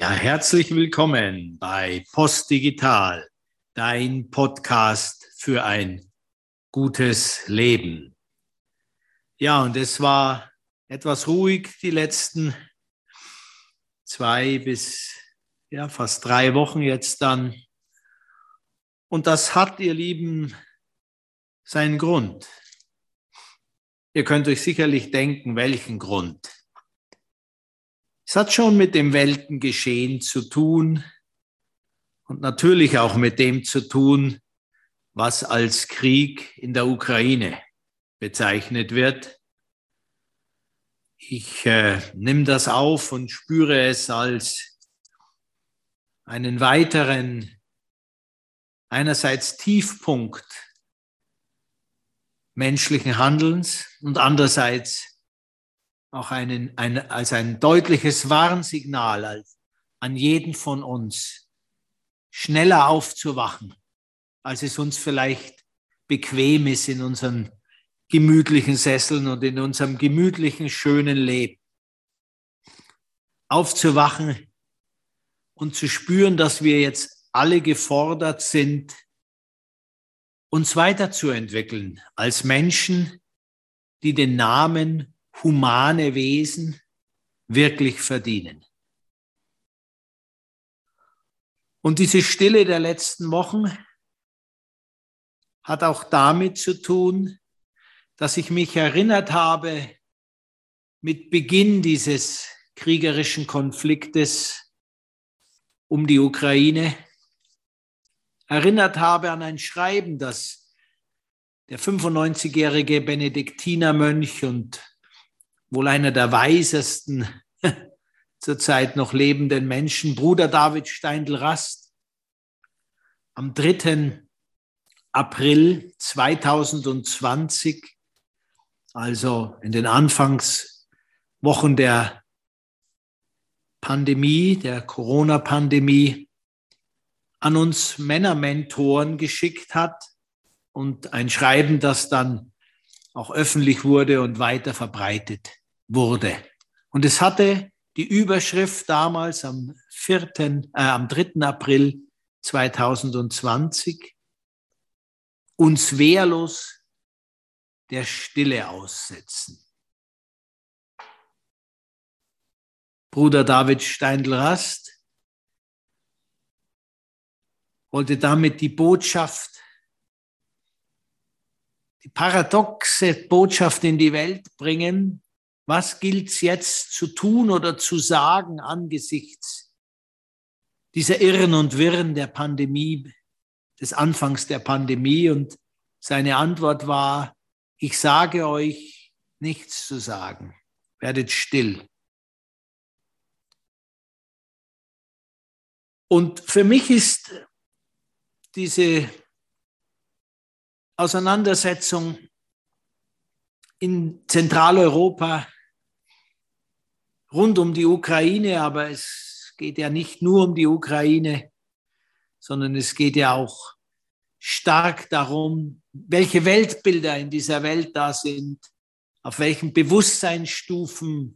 Ja, herzlich willkommen bei Postdigital, dein Podcast für ein gutes Leben. Ja, und es war etwas ruhig die letzten zwei bis ja, fast drei Wochen jetzt dann. Und das hat, ihr Lieben, seinen Grund. Ihr könnt euch sicherlich denken, welchen Grund. Es hat schon mit dem Weltengeschehen zu tun und natürlich auch mit dem zu tun, was als Krieg in der Ukraine bezeichnet wird. Ich äh, nehme das auf und spüre es als einen weiteren, einerseits Tiefpunkt menschlichen Handelns und andererseits auch einen, ein, als ein deutliches Warnsignal an jeden von uns, schneller aufzuwachen, als es uns vielleicht bequem ist in unseren gemütlichen Sesseln und in unserem gemütlichen, schönen Leben. Aufzuwachen und zu spüren, dass wir jetzt alle gefordert sind, uns weiterzuentwickeln als Menschen, die den Namen humane Wesen wirklich verdienen. Und diese Stille der letzten Wochen hat auch damit zu tun, dass ich mich erinnert habe, mit Beginn dieses kriegerischen Konfliktes um die Ukraine, erinnert habe an ein Schreiben, das der 95-jährige Benediktinermönch und wohl einer der weisesten zurzeit noch lebenden Menschen, Bruder David Steindl-Rast, am 3. April 2020, also in den Anfangswochen der Pandemie, der Corona-Pandemie, an uns Männermentoren geschickt hat und ein Schreiben, das dann auch öffentlich wurde und weiter verbreitet wurde. Und es hatte die Überschrift damals am 4., äh, am 3. April 2020, uns wehrlos der Stille aussetzen. Bruder David Steindl-Rast wollte damit die Botschaft, die paradoxe Botschaft in die Welt bringen, was gilt es jetzt zu tun oder zu sagen angesichts dieser Irren und Wirren der Pandemie, des Anfangs der Pandemie? Und seine Antwort war, ich sage euch nichts zu sagen, werdet still. Und für mich ist diese Auseinandersetzung in Zentraleuropa rund um die Ukraine, aber es geht ja nicht nur um die Ukraine, sondern es geht ja auch stark darum, welche Weltbilder in dieser Welt da sind, auf welchen Bewusstseinsstufen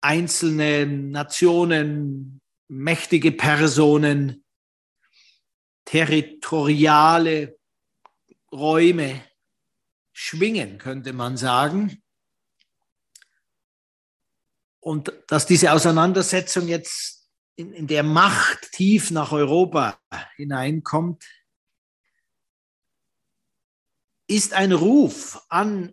einzelne Nationen, mächtige Personen, territoriale Räume schwingen, könnte man sagen und dass diese Auseinandersetzung jetzt in, in der Macht tief nach Europa hineinkommt, ist ein Ruf an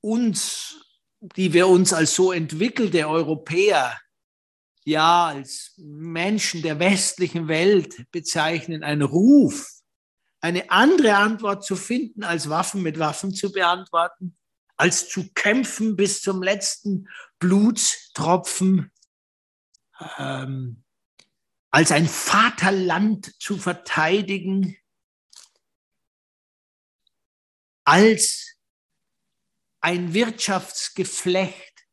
uns, die wir uns als so entwickelte Europäer, ja, als Menschen der westlichen Welt bezeichnen, ein Ruf, eine andere Antwort zu finden, als Waffen mit Waffen zu beantworten, als zu kämpfen bis zum letzten Blutstropfen, ähm, als ein Vaterland zu verteidigen, als ein Wirtschaftsgeflecht.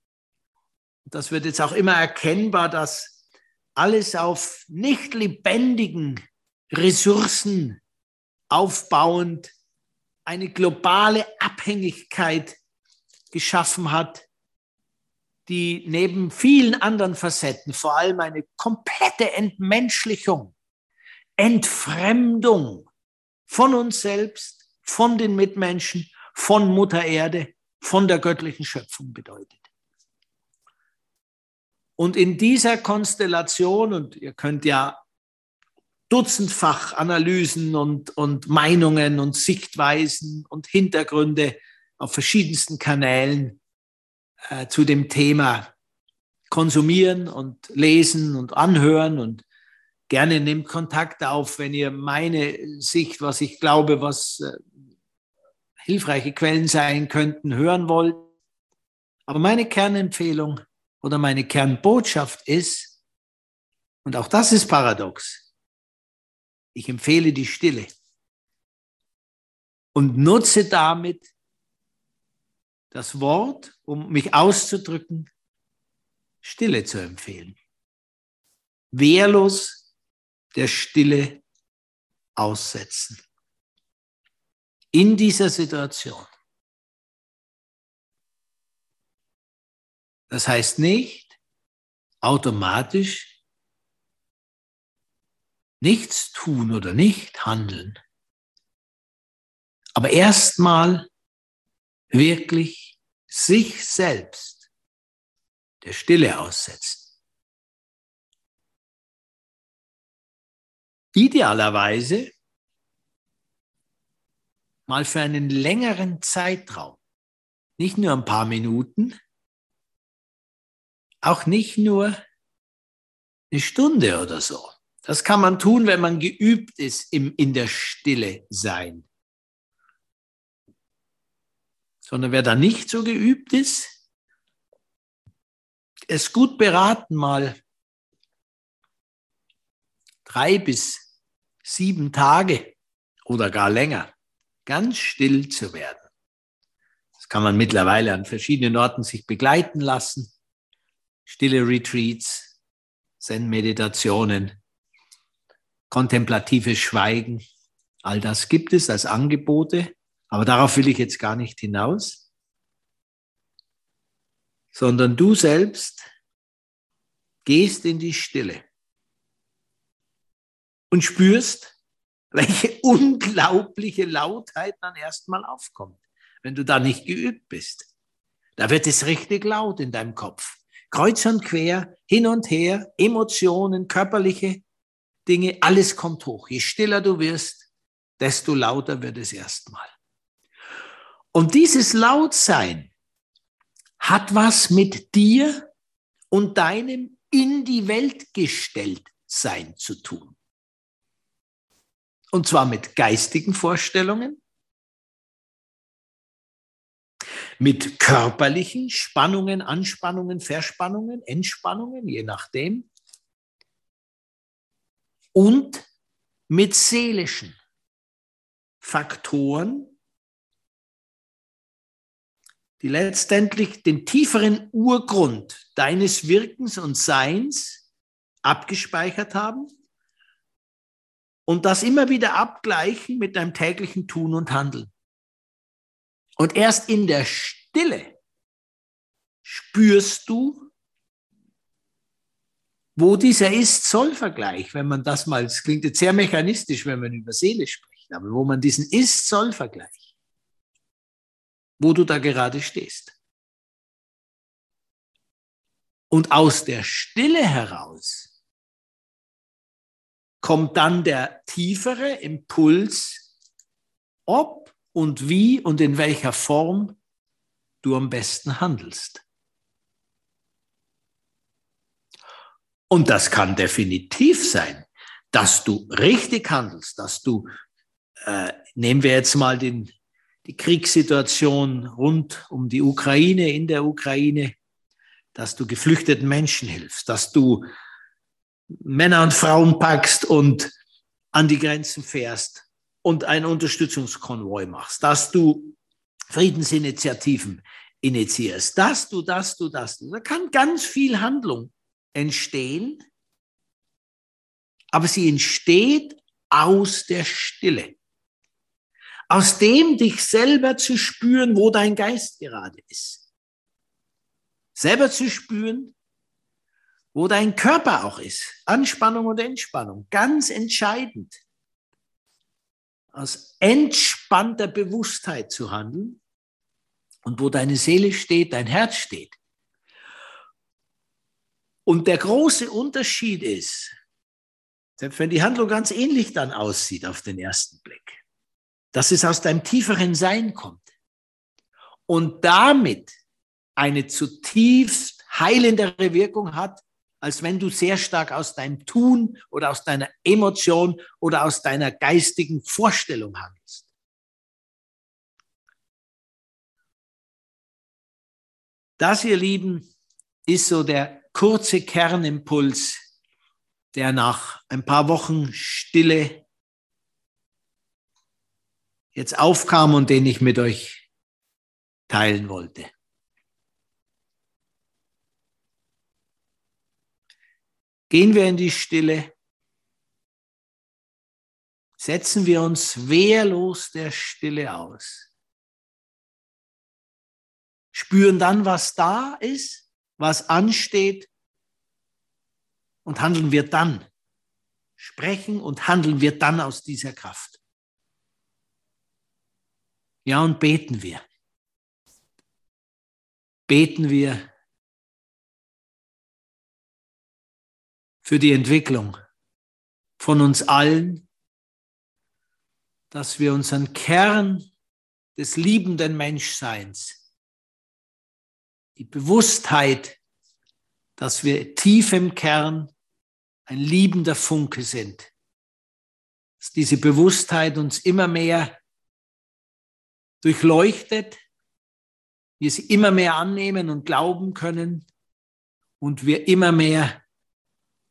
Das wird jetzt auch immer erkennbar, dass alles auf nicht lebendigen Ressourcen aufbauend eine globale Abhängigkeit geschaffen hat, die neben vielen anderen Facetten vor allem eine komplette Entmenschlichung, Entfremdung von uns selbst, von den Mitmenschen, von Mutter Erde, von der göttlichen Schöpfung bedeutet. Und in dieser Konstellation, und ihr könnt ja dutzendfach Analysen und, und Meinungen und Sichtweisen und Hintergründe auf verschiedensten Kanälen äh, zu dem Thema konsumieren und lesen und anhören und gerne nehmt Kontakt auf, wenn ihr meine Sicht, was ich glaube, was äh, hilfreiche Quellen sein könnten, hören wollt. Aber meine Kernempfehlung oder meine Kernbotschaft ist, und auch das ist paradox, ich empfehle die Stille und nutze damit das Wort, um mich auszudrücken, Stille zu empfehlen. Wehrlos der Stille aussetzen. In dieser Situation. Das heißt nicht automatisch nichts tun oder nicht handeln, aber erstmal wirklich sich selbst der Stille aussetzen. Idealerweise mal für einen längeren Zeitraum, nicht nur ein paar Minuten, auch nicht nur eine Stunde oder so. Das kann man tun, wenn man geübt ist im in der Stille sein. Sondern wer da nicht so geübt ist, ist gut beraten, mal drei bis sieben Tage oder gar länger ganz still zu werden. Das kann man mittlerweile an verschiedenen Orten sich begleiten lassen stille Retreats, Zen-Meditationen, kontemplatives Schweigen. All das gibt es als Angebote, aber darauf will ich jetzt gar nicht hinaus, sondern du selbst gehst in die Stille und spürst, welche unglaubliche Lautheit dann erstmal aufkommt, wenn du da nicht geübt bist. Da wird es richtig laut in deinem Kopf kreuz und quer, hin und her, Emotionen, körperliche Dinge, alles kommt hoch. Je stiller du wirst, desto lauter wird es erstmal. Und dieses Lautsein hat was mit dir und deinem in die Welt gestellt sein zu tun. Und zwar mit geistigen Vorstellungen, mit körperlichen Spannungen, Anspannungen, Verspannungen, Entspannungen, je nachdem, und mit seelischen Faktoren, die letztendlich den tieferen Urgrund deines Wirkens und Seins abgespeichert haben und das immer wieder abgleichen mit deinem täglichen Tun und Handeln. Und erst in der Stille spürst du, wo dieser Ist-Soll-Vergleich, wenn man das mal, es klingt jetzt sehr mechanistisch, wenn man über Seele spricht, aber wo man diesen Ist-Soll-Vergleich, wo du da gerade stehst. Und aus der Stille heraus kommt dann der tiefere Impuls, ob und wie und in welcher Form du am besten handelst. Und das kann definitiv sein, dass du richtig handelst, dass du, äh, nehmen wir jetzt mal den, die Kriegssituation rund um die Ukraine, in der Ukraine, dass du geflüchteten Menschen hilfst, dass du Männer und Frauen packst und an die Grenzen fährst und einen Unterstützungskonvoi machst, dass du Friedensinitiativen initiierst, dass du, dass du, dass du. Da kann ganz viel Handlung entstehen, aber sie entsteht aus der Stille. Aus dem dich selber zu spüren, wo dein Geist gerade ist. selber zu spüren, wo dein Körper auch ist. Anspannung und Entspannung, ganz entscheidend. Aus entspannter Bewusstheit zu handeln und wo deine Seele steht, dein Herz steht. Und der große Unterschied ist, selbst wenn die Handlung ganz ähnlich dann aussieht auf den ersten Blick, dass es aus deinem tieferen Sein kommt und damit eine zutiefst heilendere Wirkung hat, als wenn du sehr stark aus deinem Tun oder aus deiner Emotion oder aus deiner geistigen Vorstellung handelst. Das, ihr Lieben, ist so der kurze Kernimpuls, der nach ein paar Wochen Stille jetzt aufkam und den ich mit euch teilen wollte. Gehen wir in die Stille, setzen wir uns wehrlos der Stille aus, spüren dann, was da ist, was ansteht und handeln wir dann, sprechen und handeln wir dann aus dieser Kraft. Ja, und beten wir. Beten wir für die Entwicklung von uns allen, dass wir unseren Kern des liebenden Menschseins, die Bewusstheit, dass wir tief im Kern ein liebender Funke sind, dass diese Bewusstheit uns immer mehr durchleuchtet, wir sie immer mehr annehmen und glauben können und wir immer mehr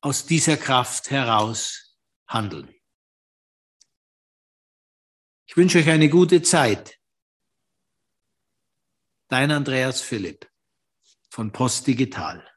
aus dieser Kraft heraus handeln. Ich wünsche euch eine gute Zeit. Dein Andreas Philipp von Post Digital.